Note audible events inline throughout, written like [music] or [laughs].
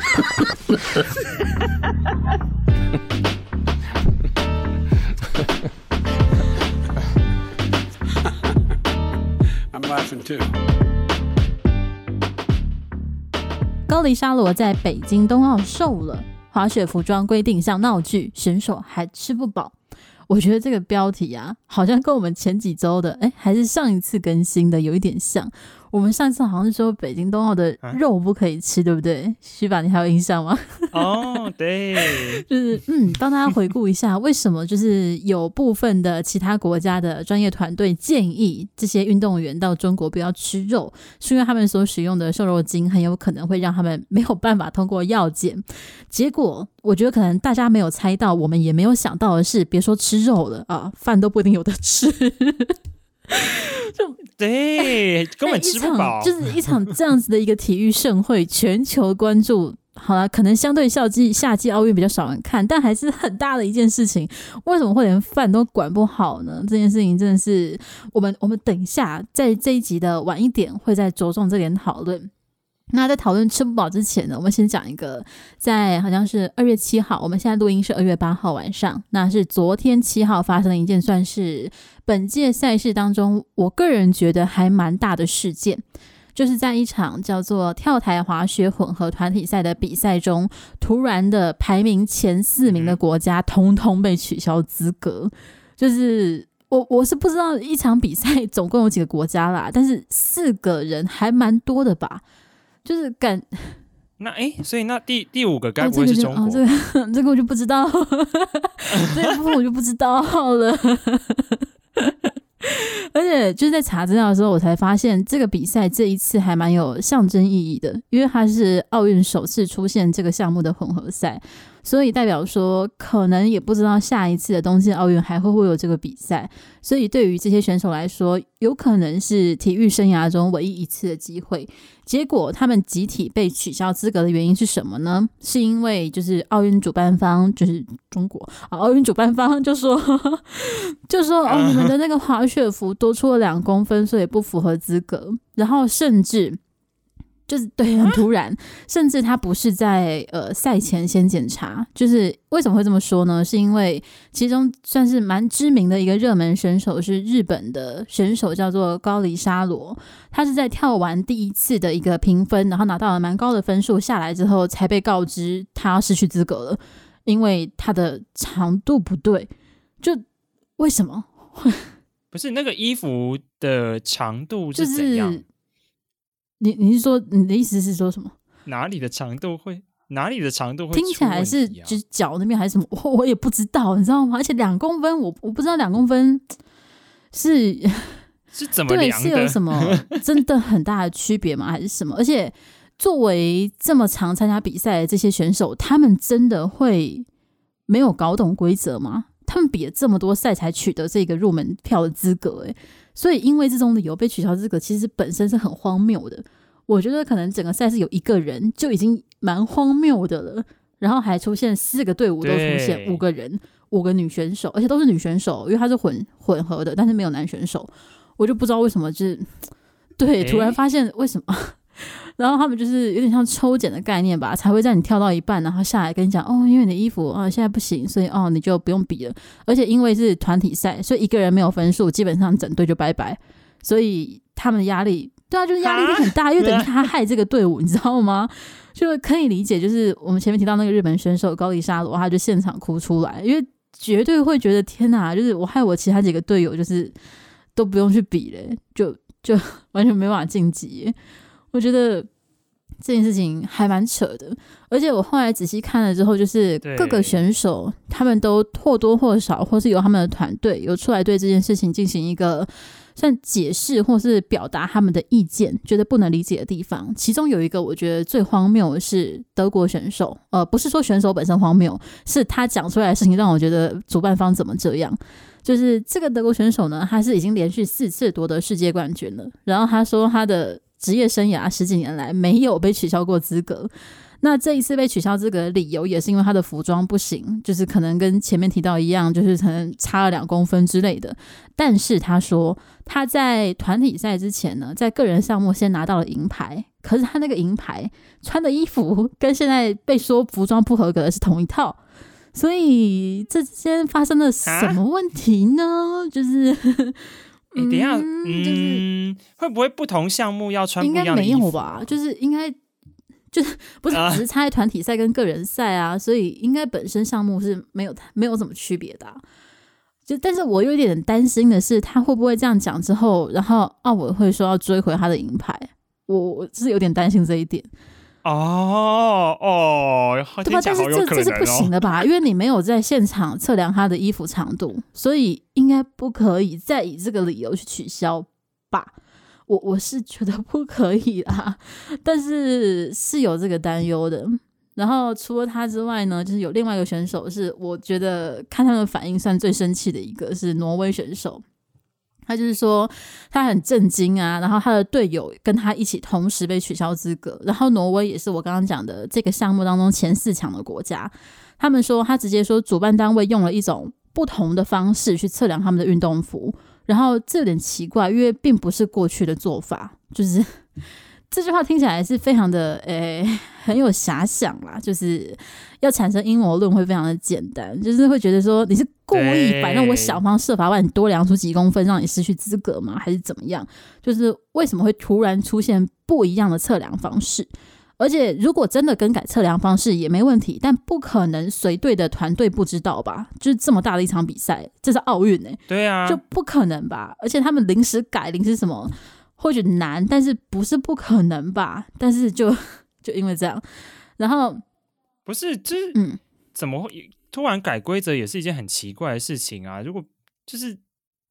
[laughs] I'm laughing too. 高梨沙罗在北京冬奥瘦了，滑雪服装规定像闹剧，选手还吃不饱。我觉得这个标题啊，好像跟我们前几周的，哎，还是上一次更新的有一点像。我们上次好像是说北京冬奥的肉不可以吃，啊、对不对？徐爸，你还有印象吗？[laughs] 哦，对，就是嗯，帮大家回顾一下，为什么就是有部分的其他国家的专业团队建议这些运动员到中国不要吃肉，是因为他们所使用的瘦肉精很有可能会让他们没有办法通过药检。结果，我觉得可能大家没有猜到，我们也没有想到的是，别说吃肉了啊，饭都不一定有得吃。[laughs] 就对，[laughs] 根本吃不饱，就是一场这样子的一个体育盛会，全球关注。好了，可能相对夏季夏季奥运比较少人看，但还是很大的一件事情。为什么会连饭都管不好呢？这件事情真的是我们我们等一下在这一集的晚一点会再着重这点讨论。那在讨论吃不饱之前呢，我们先讲一个，在好像是二月七号，我们现在录音是二月八号晚上，那是昨天七号发生的一件，算是本届赛事当中，我个人觉得还蛮大的事件，就是在一场叫做跳台滑雪混合团体赛的比赛中，突然的排名前四名的国家通通被取消资格，就是我我是不知道一场比赛总共有几个国家啦，但是四个人还蛮多的吧。就是感，那哎、欸，所以那第第五个该不会是中国？哦这个哦、这个 [laughs] 这个我就不知道，[laughs] 这个部分我就不知道了。[laughs] 而且就是在查资料的时候，我才发现这个比赛这一次还蛮有象征意义的，因为它是奥运首次出现这个项目的混合赛。所以代表说，可能也不知道下一次的东京奥运还会不会有这个比赛。所以对于这些选手来说，有可能是体育生涯中唯一一次的机会。结果他们集体被取消资格的原因是什么呢？是因为就是奥运主办方就是中国啊，奥运主办方就说 [laughs] 就说哦，你们的那个滑雪服多出了两公分，所以不符合资格。然后甚至。就是对，很突然，甚至他不是在呃赛前先检查。就是为什么会这么说呢？是因为其中算是蛮知名的一个热门选手是日本的选手，叫做高梨沙罗。他是在跳完第一次的一个评分，然后拿到了蛮高的分数下来之后，才被告知他要失去资格了，因为他的长度不对。就为什么？[laughs] 不是那个衣服的长度是怎样？就是你你是说你的意思是说什么？哪里的长度会哪里的长度会、啊、听起来是就是脚那边还是什么？[laughs] 我我也不知道，你知道吗？而且两公分，我我不知道两公分 [tsk] 是 [laughs] 是怎么？对，是有什么 [laughs] 真的很大的区别吗？还是什么？而且作为这么常参加比赛的这些选手，他们真的会没有搞懂规则吗？他们比了这么多赛才取得这个入门票的资格，诶。所以，因为这种理由被取消资格，其实本身是很荒谬的。我觉得可能整个赛事有一个人就已经蛮荒谬的了，然后还出现四个队伍都出现五个人，五个女选手，而且都是女选手，因为它是混混合的，但是没有男选手，我就不知道为什么，就是对，突然发现为什么。然后他们就是有点像抽检的概念吧，才会在你跳到一半，然后下来跟你讲哦，因为你的衣服啊现在不行，所以哦你就不用比了。而且因为是团体赛，所以一个人没有分数，基本上整队就拜拜。所以他们的压力，对啊，就是压力很大，因为等于他害这个队伍，你知道吗？[laughs] 就可以理解，就是我们前面提到那个日本选手高梨沙罗，他就现场哭出来，因为绝对会觉得天哪，就是我害我其他几个队友就是都不用去比嘞，就就完全没办法晋级。我觉得这件事情还蛮扯的，而且我后来仔细看了之后，就是各个选手他们都或多或少，或是由他们的团队有出来对这件事情进行一个算解释，或是表达他们的意见，觉得不能理解的地方。其中有一个我觉得最荒谬的是德国选手，呃，不是说选手本身荒谬，是他讲出来的事情让我觉得主办方怎么这样。就是这个德国选手呢，他是已经连续四次夺得世界冠军了，然后他说他的。职业生涯十几年来没有被取消过资格。那这一次被取消资格的理由也是因为他的服装不行，就是可能跟前面提到一样，就是可能差了两公分之类的。但是他说他在团体赛之前呢，在个人项目先拿到了银牌，可是他那个银牌穿的衣服跟现在被说服装不合格的是同一套，所以这之间发生了什么问题呢？就是，[laughs] 你等一下，嗯，就是会不会不同项目要穿不一样的衣服？应该没有吧？就是应该。就是不是只是差在团体赛跟个人赛啊，所以应该本身项目是没有没有什么区别的啊。就但是我有点担心的是，他会不会这样讲之后，然后奥委会说要追回他的银牌？我我是有点担心这一点。哦哦，对吧？但是这这是不行的吧？因为你没有在现场测量他的衣服长度，所以应该不可以再以这个理由去取消吧。我我是觉得不可以啦，[laughs] 但是是有这个担忧的。然后除了他之外呢，就是有另外一个选手，是我觉得看他们反应算最生气的一个，是挪威选手。他就是说他很震惊啊，然后他的队友跟他一起同时被取消资格，然后挪威也是我刚刚讲的这个项目当中前四强的国家。他们说他直接说主办单位用了一种不同的方式去测量他们的运动服。然后这有点奇怪，因为并不是过去的做法。就是这句话听起来是非常的诶，[laughs] 很有遐想啦。就是要产生阴谋论会非常的简单，就是会觉得说你是故意反正我想方设法把你多量出几公分，让你失去资格吗？还是怎么样？就是为什么会突然出现不一样的测量方式？而且，如果真的更改测量方式也没问题，但不可能随队的团队不知道吧？就是这么大的一场比赛，这是奥运呢？对啊，就不可能吧？而且他们临时改，临时什么，或许难，但是不是不可能吧？但是就就因为这样，然后不是，这嗯，怎么会突然改规则，也是一件很奇怪的事情啊！如果就是。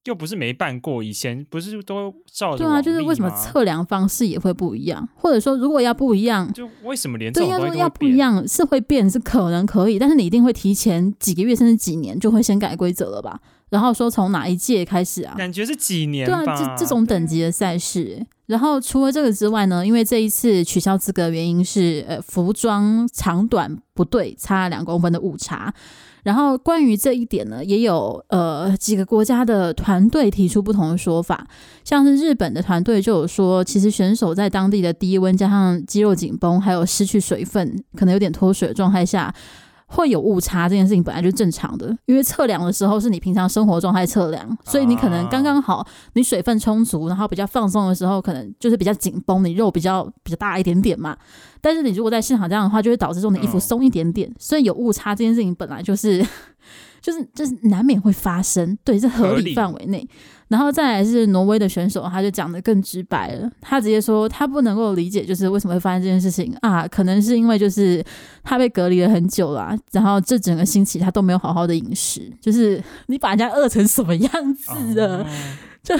又不是没办过，以前不是都照着？对啊，就是为什么测量方式也会不一样？或者说，如果要不一样，就为什么连这种东西都？要不一样是会变，是可能可以，但是你一定会提前几个月甚至几年就会先改规则了吧？然后说从哪一届开始啊？感觉是几年？对啊，这这种等级的赛事。然后除了这个之外呢，因为这一次取消资格的原因是呃服装长短不对，差两公分的误差。然后关于这一点呢，也有呃几个国家的团队提出不同的说法，像是日本的团队就有说，其实选手在当地的低温加上肌肉紧绷，还有失去水分，可能有点脱水的状态下。会有误差这件事情本来就是正常的，因为测量的时候是你平常生活状态测量，所以你可能刚刚好，你水分充足，然后比较放松的时候，可能就是比较紧绷，你肉比较比较大一点点嘛。但是你如果在现场这样的话，就会导致说你衣服松一点点，所以有误差这件事情本来就是。[laughs] 就是就是难免会发生，对，在合理范围内。然后再来是挪威的选手，他就讲得更直白了，他直接说他不能够理解，就是为什么会发生这件事情啊？可能是因为就是他被隔离了很久了，然后这整个星期他都没有好好的饮食，就是你把人家饿成什么样子的，哦、就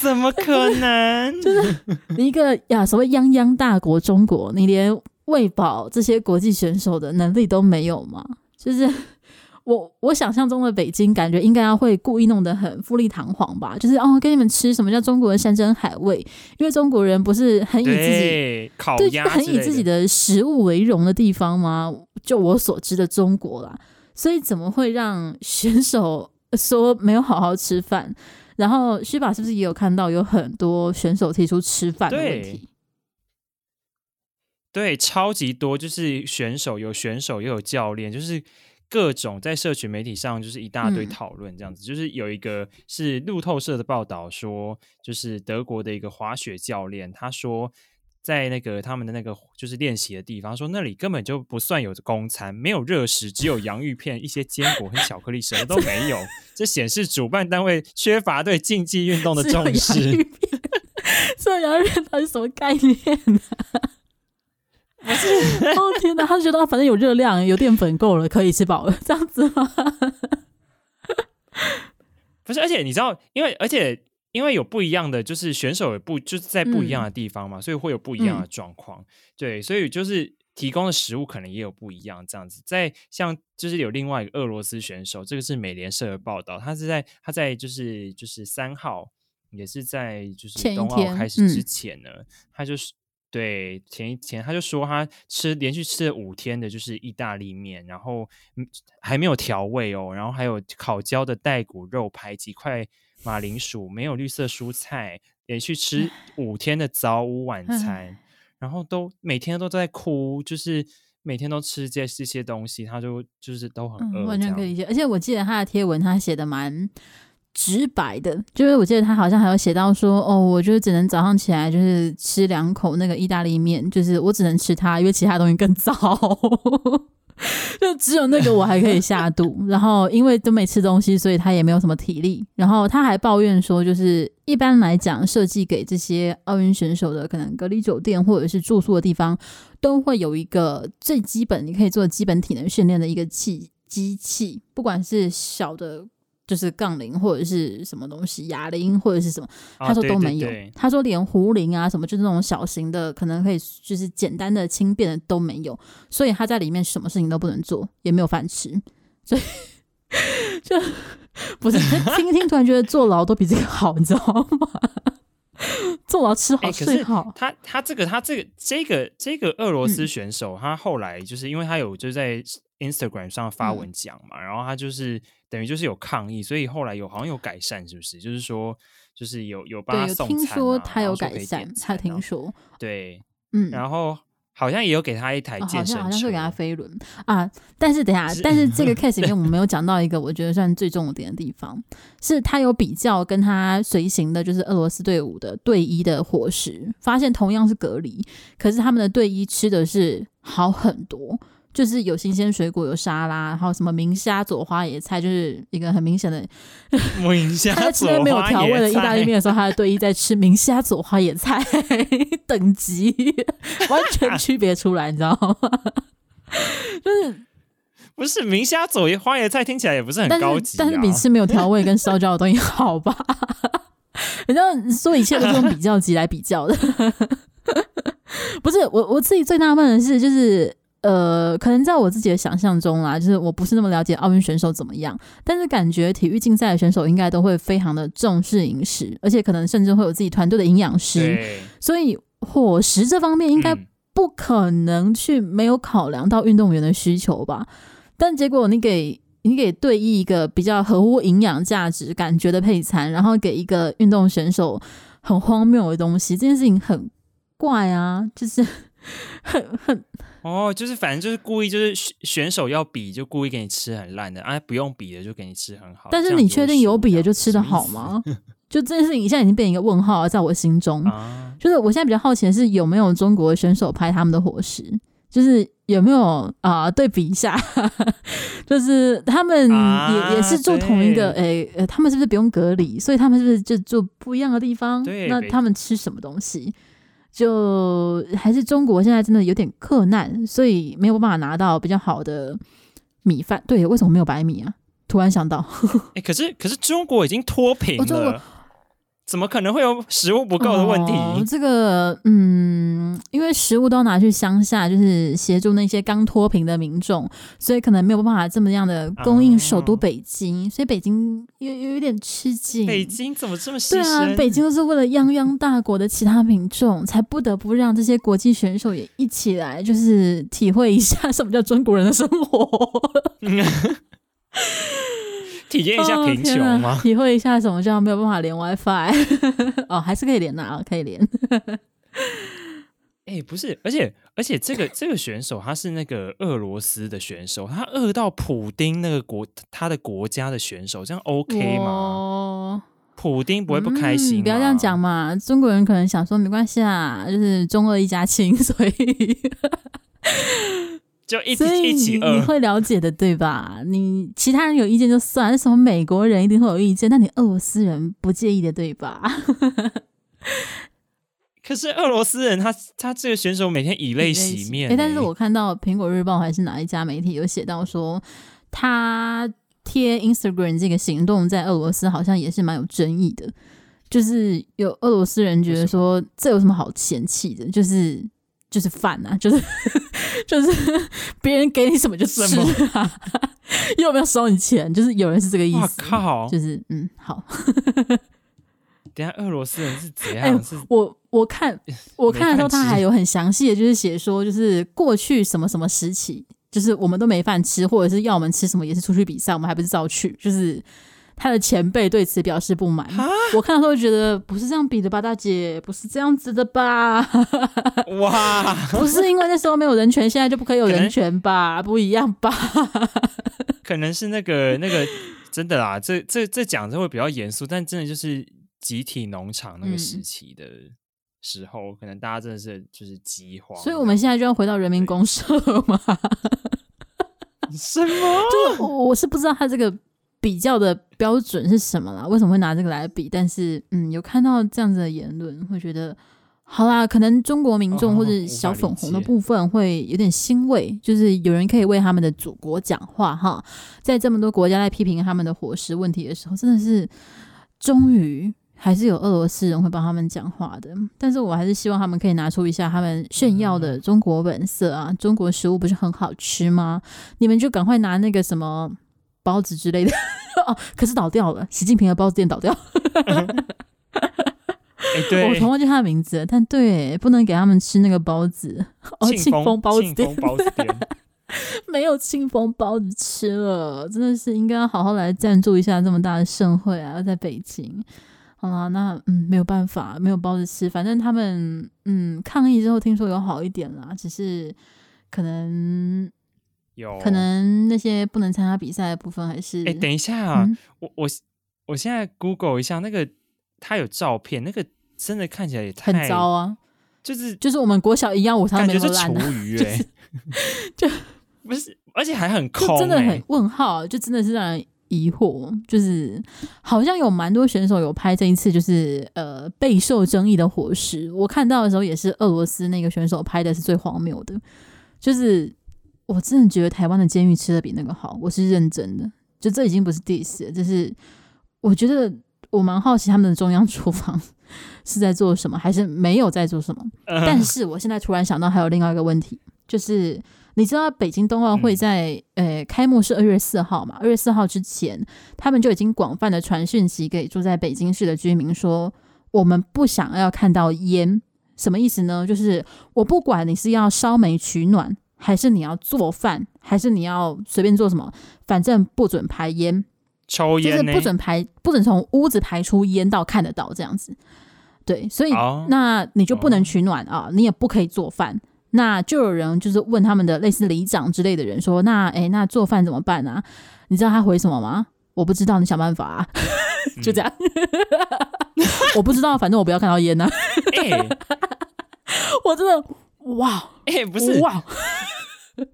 怎么可能？就是你一个呀，所谓泱泱大国中国，你连喂饱这些国际选手的能力都没有吗？就是。我我想象中的北京，感觉应该要会故意弄得很富丽堂皇吧，就是哦，给你们吃什么叫中国的山珍海味，因为中国人不是很以自己烤鸭很以自己的食物为荣的地方吗？就我所知的中国啦，所以怎么会让选手 [laughs] 说没有好好吃饭？然后须宝是不是也有看到有很多选手提出吃饭的问题？对，对，超级多，就是选手有选手又有教练，就是。各种在社群媒体上就是一大堆讨论，这样子、嗯、就是有一个是路透社的报道说，就是德国的一个滑雪教练，他说在那个他们的那个就是练习的地方，说那里根本就不算有公餐，没有热食，只有洋芋片、一些坚果和巧克力，什么都没有。这显示主办单位缺乏对竞技运动的重视。[laughs] 这洋芋片它是什么概念呢、啊？不 [laughs] 是哦天哪，他就觉得反正有热量，有淀粉够了，可以吃饱了，这样子吗？[laughs] 不是，而且你知道，因为而且因为有不一样的，就是选手也不就是在不一样的地方嘛，嗯、所以会有不一样的状况。嗯、对，所以就是提供的食物可能也有不一样，这样子。在像就是有另外一个俄罗斯选手，这个是美联社的报道，他是在他在就是就是三号也是在就是冬奥开始之嗯前呢，他就是对前一天他就说他吃连续吃了五天的就是意大利面，然后嗯还没有调味哦，然后还有烤焦的带骨肉排几块马铃薯，没有绿色蔬菜，连续吃五天的早午晚餐，然后都每天都在哭，就是每天都吃这这些东西，他就就是都很饿、嗯，完全可以理解。而且我记得他的贴文，他写的蛮直白的，就是我记得他好像还有写到说，哦，我就只能早上起来就是吃两口那个意大利面，就是我只能吃它，因为其他东西更糟。[laughs] 就只有那个我还可以下肚，然后因为都没吃东西，所以他也没有什么体力。然后他还抱怨说，就是一般来讲，设计给这些奥运选手的可能隔离酒店或者是住宿的地方，都会有一个最基本你可以做基本体能训练的一个器机器，不管是小的。就是杠铃或者是什么东西哑铃或者是什么，他说都没有。啊、对对对他说连壶铃啊什么，就是那种小型的，可能可以就是简单的轻便的都没有。所以他在里面什么事情都不能做，也没有饭吃。所以就不是 [laughs] 听听，突然觉得坐牢都比这个好，你知道吗？[laughs] 坐牢吃好、欸、睡好。他他这个他这个这个这个俄罗斯选手，嗯、他后来就是因为他有就在 Instagram 上发文讲嘛，嗯、然后他就是。等于就是有抗议，所以后来有好像有改善，是不是？就是说，就是有有帮他送餐、啊、听说他有改善，啊、他听说，对，嗯，然后好像也有给他一台健身车，哦、好像好像是给他飞轮啊。但是等一下，但是这个 [laughs] case 里面我们没有讲到一个我觉得算最重点的地方，是他有比较跟他随行的，就是俄罗斯队伍的队医的伙食，发现同样是隔离，可是他们的队医吃的是好很多。就是有新鲜水果，有沙拉，然后什么明虾佐花野菜，就是一个很明显的 [laughs] 明虾。他在吃没有调味的意大利面的时候，他的队医在吃明虾佐花野菜，[laughs] 等级完全区别出来，你知道吗？就是 [laughs] 不是明虾佐花野菜听起来也不是很高级，啊但，但是比吃没有调味跟烧焦的东西好吧？你知道说一切都是用比较级来比较的，不是我我自己最纳闷的是就是。呃，可能在我自己的想象中啦，就是我不是那么了解奥运选手怎么样，但是感觉体育竞赛的选手应该都会非常的重视饮食，而且可能甚至会有自己团队的营养师，所以伙食这方面应该不可能去没有考量到运动员的需求吧？嗯、但结果你给你给队医一个比较合乎营养价值感觉的配餐，然后给一个运动选手很荒谬的东西，这件事情很怪啊，就是很 [laughs] 很。哦，就是反正就是故意，就是选手要比，就故意给你吃很烂的啊，不用比的就给你吃很好。但是你确定有比的就吃的好吗？[laughs] 就这件事情现在已经变成一个问号了，在我心中。啊、就是我现在比较好奇的是有没有中国选手拍他们的伙食，就是有没有啊、呃？对比一下，[laughs] 就是他们也、啊、也是住同一个，诶呃，他们是不是不用隔离？所以他们是不是就住不一样的地方？那他们吃什么东西？就还是中国现在真的有点克难，所以没有办法拿到比较好的米饭。对，为什么没有白米啊？突然想到，[laughs] 哎、欸，可是可是中国已经脱贫了。怎么可能会有食物不够的问题？哦，这个，嗯，因为食物都要拿去乡下，就是协助那些刚脱贫的民众，所以可能没有办法这么样的供应首都北京，哦、所以北京有有一点吃紧。北京怎么这么牺牲？对啊，北京都是为了泱泱大国的其他民众，才不得不让这些国际选手也一起来，就是体会一下什么叫中国人的生活。[laughs] 体验一下贫穷吗？哦？体会一下什么叫没有办法连 WiFi？[laughs] 哦，还是可以连的啊，可以连。[laughs] 哎、欸，不是，而且而且这个这个选手他是那个俄罗斯的选手，他饿到普丁那个国他的国家的选手，这样 OK 吗？哦、普丁不会不开心、嗯？不要这样讲嘛，中国人可能想说没关系啊，就是中俄一家亲，所以。就一起一起饿，你会了解的对吧？你其他人有意见就算，什么美国人一定会有意见，但你俄罗斯人不介意的对吧？[laughs] 可是俄罗斯人他他这个选手每天以泪洗面、欸，哎、欸，但是我看到苹果日报还是哪一家媒体有写到说，他贴 Instagram 这个行动在俄罗斯好像也是蛮有争议的，就是有俄罗斯人觉得说这有什么好嫌弃的，就是。就是饭啊，就是 [laughs] 就是别人给你什么就吃啊，[laughs] 又没有收你钱，就是有人是这个意思。靠，就是嗯，好。等下俄罗斯人是怎样？哎、是我我看我看的时候，他还有很详细的，就是写说，就是过去什么什么时期，就是我们都没饭吃，或者是要我们吃什么，也是出去比赛，我们还不是照去，就是。他的前辈对此表示不满。我看到时候觉得不是这样比的吧，大姐，不是这样子的吧？哇，[laughs] 不是因为那时候没有人权，现在就不可以有人权吧？不一样吧？[laughs] 可能是那个那个真的啦，这这这讲的会比较严肃，但真的就是集体农场那个时期的时候，嗯、可能大家真的是就是饥荒。所以我们现在就要回到人民公社吗？[laughs] 什么？就是我是不知道他这个。比较的标准是什么啦？为什么会拿这个来比？但是，嗯，有看到这样子的言论，会觉得好啦。可能中国民众或者小粉红的部分会有点欣慰，就是有人可以为他们的祖国讲话哈。在这么多国家在批评他们的伙食问题的时候，真的是终于还是有俄罗斯人会帮他们讲话的。但是我还是希望他们可以拿出一下他们炫耀的中国本色啊！中国食物不是很好吃吗？你们就赶快拿那个什么。包子之类的 [laughs] 哦，可是倒掉了。习近平的包子店倒掉。[laughs] 哎、欸，对，我突然忘记他的名字了，但对，不能给他们吃那个包子。哦，庆丰包子店，包子店没有庆丰包子吃了，真的是应该好好来赞助一下这么大的盛会啊，在北京。好了，那嗯，没有办法，没有包子吃，反正他们嗯抗议之后，听说有好一点啦，只是可能。有可能那些不能参加比赛的部分还是哎，等一下啊，嗯、我我我现在 Google 一下那个他有照片，那个真的看起来也太很糟啊，就是就是我们国小一样，我他没那么烂、啊，厨余哎，就 [laughs] 不是，而且还很空、欸，真的很问号，就真的是让人疑惑，就是好像有蛮多选手有拍这一次就是呃备受争议的伙食，我看到的时候也是俄罗斯那个选手拍的是最荒谬的，就是。我真的觉得台湾的监狱吃的比那个好，我是认真的。就这已经不是 diss 了，就是我觉得我蛮好奇他们的中央厨房是在做什么，还是没有在做什么。Uh, 但是我现在突然想到还有另外一个问题，就是你知道北京冬奥会在、嗯、呃开幕是二月四号嘛？二月四号之前，他们就已经广泛的传讯息给住在北京市的居民说，我们不想要看到烟。什么意思呢？就是我不管你是要烧煤取暖。还是你要做饭，还是你要随便做什么？反正不准排烟，抽烟就是不准排，不准从屋子排出烟到看得到这样子。对，所以、oh. 那你就不能取暖啊，你也不可以做饭。那就有人就是问他们的类似里长之类的人说：“那哎，那做饭怎么办啊？”你知道他回什么吗？我不知道，你想办法啊。就这样，[laughs] 我不知道，反正我不要看到烟呐、啊。欸、[laughs] 我真的。哇，哎、欸，不是哇，[laughs]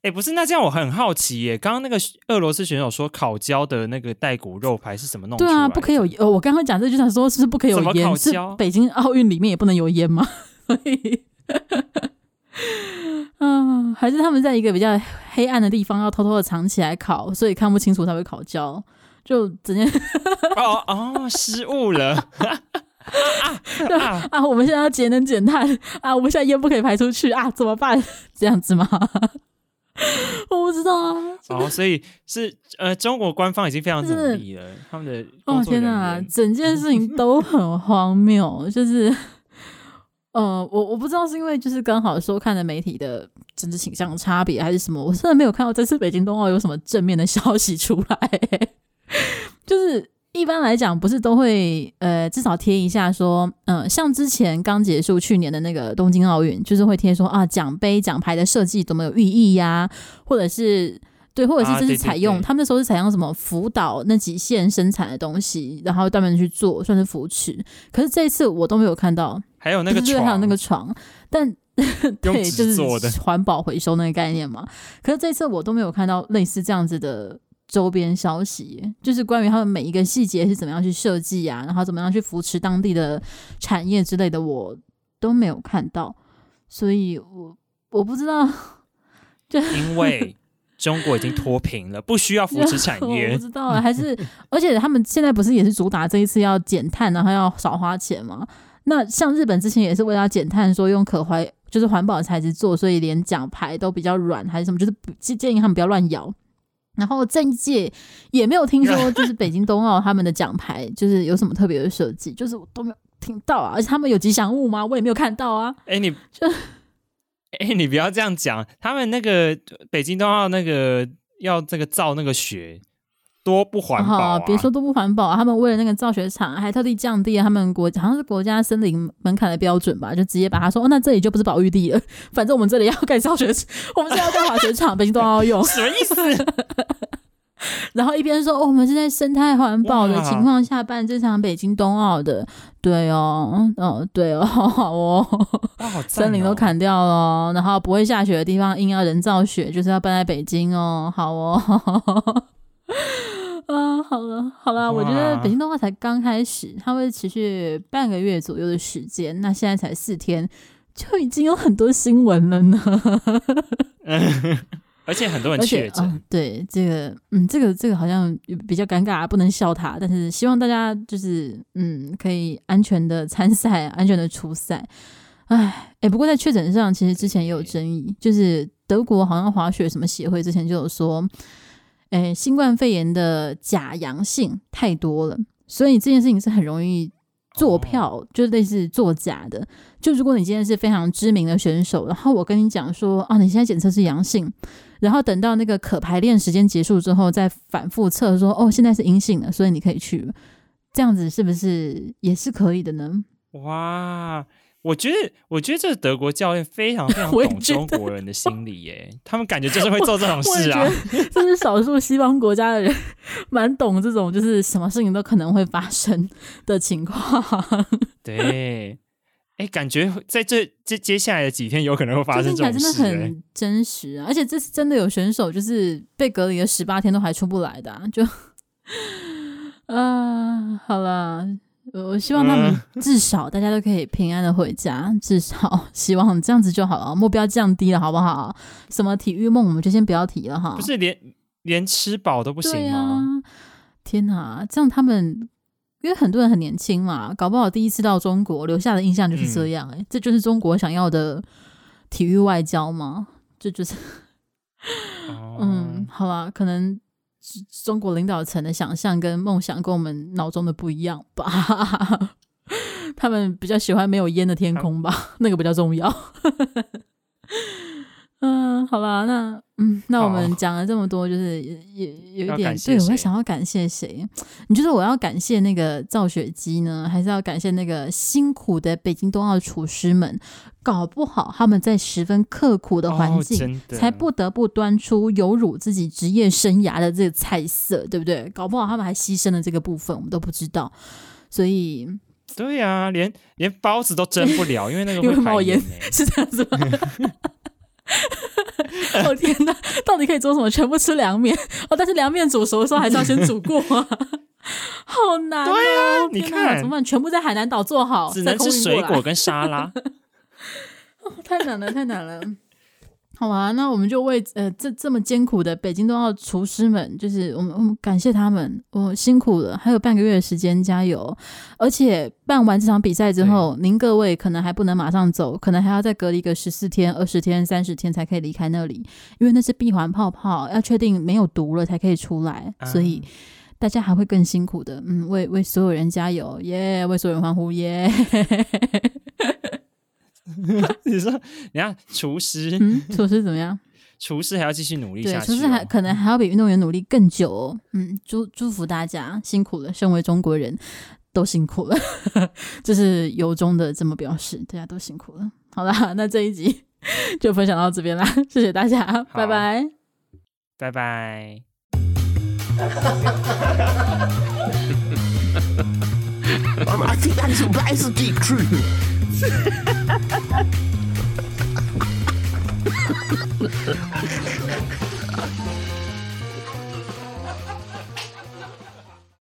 哎、欸，不是，那这样我很好奇耶。刚刚那个俄罗斯选手说烤焦的那个带骨肉排是怎么弄？对啊，不可以有呃，我刚刚讲这句想说，是不是不可以有烟？是北京奥运里面也不能有烟吗？[laughs] 所以，嗯，还是他们在一个比较黑暗的地方要偷偷的藏起来烤，所以看不清楚才会烤焦，就直接哦哦，失误了。[laughs] [laughs] 啊啊，啊，啊！我们现在要节能减碳啊！我们现在烟不可以排出去啊！怎么办？[laughs] 这样子吗？[laughs] 我不知道啊。哦，所以是呃，中国官方已经非常努力了，他们的哦天哪，整件事情都很荒谬。就是呃，我我不知道是因为就是刚好收看的媒体的政治倾向差别，还是什么？我真的没有看到这次北京冬奥有什么正面的消息出来，就是。一般来讲，不是都会呃至少贴一下说，嗯、呃，像之前刚结束去年的那个东京奥运，就是会贴说啊，奖杯奖牌的设计怎么有寓意呀、啊，或者是对，或者是这是采用、啊、他们那时候是采用什么福岛那几线生产的东西，然后专门去做，算是扶持。可是这一次我都没有看到，还有那个床，还有那个床，但 [laughs] 对，就是环保回收那个概念嘛。可是这次我都没有看到类似这样子的。周边消息就是关于他们每一个细节是怎么样去设计啊，然后怎么样去扶持当地的产业之类的，我都没有看到，所以我我不知道，就因为中国已经脱贫了，不需要扶持产业，[laughs] 我不知道啊，还是而且他们现在不是也是主打这一次要减碳，然后要少花钱吗？那像日本之前也是为了减碳，说用可环就是环保材质做，所以连奖牌都比较软还是什么，就是建建议他们不要乱摇。然后这一届也没有听说，[laughs] 就是北京冬奥他们的奖牌就是有什么特别的设计，就是我都没有听到啊。而且他们有吉祥物吗？我也没有看到啊。哎，你 [laughs] 就哎，你不要这样讲。他们那个北京冬奥那个要这个造那个雪。多不环保啊！别说多不环保啊，他们为了那个造雪场，还特地降低了他们国好像是国家森林门槛的标准吧，就直接把他说，哦，那这里就不是保育地了，[laughs] 反正我们这里要盖造雪，[laughs] 我们现在要盖滑雪场，北京都要用，什么意思？[laughs] 然后一边说，哦，我们是在生态环保的情况下办这场北京冬奥的，对哦，哦，对哦，好哦，哦森林都砍掉了，然后不会下雪的地方硬要人造雪，就是要办在北京哦，好哦。啊，好了好了，我觉得北京冬奥才刚开始，它会持续半个月左右的时间。那现在才四天，就已经有很多新闻了呢。[laughs] 而且很多人确诊、哦。对这个，嗯，这个这个好像比较尴尬，不能笑他。但是希望大家就是，嗯，可以安全的参赛，安全的出赛。哎哎，不过在确诊上，其实之前也有争议，就是德国好像滑雪什么协会之前就有说。诶，新冠肺炎的假阳性太多了，所以这件事情是很容易做票，oh. 就类似作假的。就如果你今天是非常知名的选手，然后我跟你讲说，啊，你现在检测是阳性，然后等到那个可排练时间结束之后，再反复测说，哦，现在是阴性的，所以你可以去，这样子是不是也是可以的呢？哇！我觉得，我觉得这个德国教练非常非常 [laughs] 懂中国人的心理耶，他们感觉就是会做这种事啊。这是少数西方国家的人蛮懂这种，就是什么事情都可能会发生的情况。[laughs] 对，哎，感觉在这这接下来的几天有可能会发生这种事，真的很真实啊！而且这是真的有选手就是被隔离了十八天都还出不来的，啊，就 [laughs] 啊，好了。我希望他们 [laughs] 至少大家都可以平安的回家，嗯、至少 [laughs] 希望这样子就好了，目标降低了，好不好？什么体育梦我们就先不要提了哈。不是连连吃饱都不行吗？啊、天哪，这样他们因为很多人很年轻嘛，搞不好第一次到中国留下的印象就是这样、欸，哎、嗯，这就是中国想要的体育外交吗？这就是，哦、[laughs] 嗯，好吧，可能。中国领导层的想象跟梦想跟我们脑中的不一样吧？[laughs] 他们比较喜欢没有烟的天空吧？那个比较重要。嗯，好吧，那嗯，那我们 [laughs] 讲了这么多，就是也也有一点，对，我会想要感谢谁？你觉得我要感谢那个造雪机呢，还是要感谢那个辛苦的北京冬奥厨师们？搞不好他们在十分刻苦的环境，才不得不端出有辱自己职业生涯的这个菜色，对不对？搞不好他们还牺牲了这个部分，我们都不知道。所以，对呀、啊，连连包子都蒸不了，因为那个会冒烟，是这样子吗？[laughs] [laughs] 哦天哪，到底可以做什么？全部吃凉面哦，但是凉面煮熟的时候还是要先煮过，[laughs] 好难、哦。对呀、啊，你看怎么办？全部在海南岛做好，只能吃水果跟沙拉。[laughs] 哦，太难了，太难了。好啊，那我们就为呃这这么艰苦的北京冬奥厨师们，就是我们我们感谢他们，我、哦、辛苦了，还有半个月的时间，加油！而且办完这场比赛之后，您各位可能还不能马上走，可能还要再隔离个十四天、二十天、三十天才可以离开那里，因为那是闭环泡泡，要确定没有毒了才可以出来，嗯、所以大家还会更辛苦的。嗯，为为所有人加油，耶！为所有人欢呼，耶！[laughs] [laughs] 你说，你看厨师，嗯，厨师怎么样？[laughs] 厨师还要继续努力下去，厨师还可能还要比运动员努力更久哦。嗯，祝祝福大家辛苦了，身为中国人都辛苦了，[laughs] 这是由衷的这么表示，大家都辛苦了。好啦，那这一集就分享到这边啦，谢谢大家，拜拜拜，拜拜。哈哈哈哈哈！Ha ha ha ha!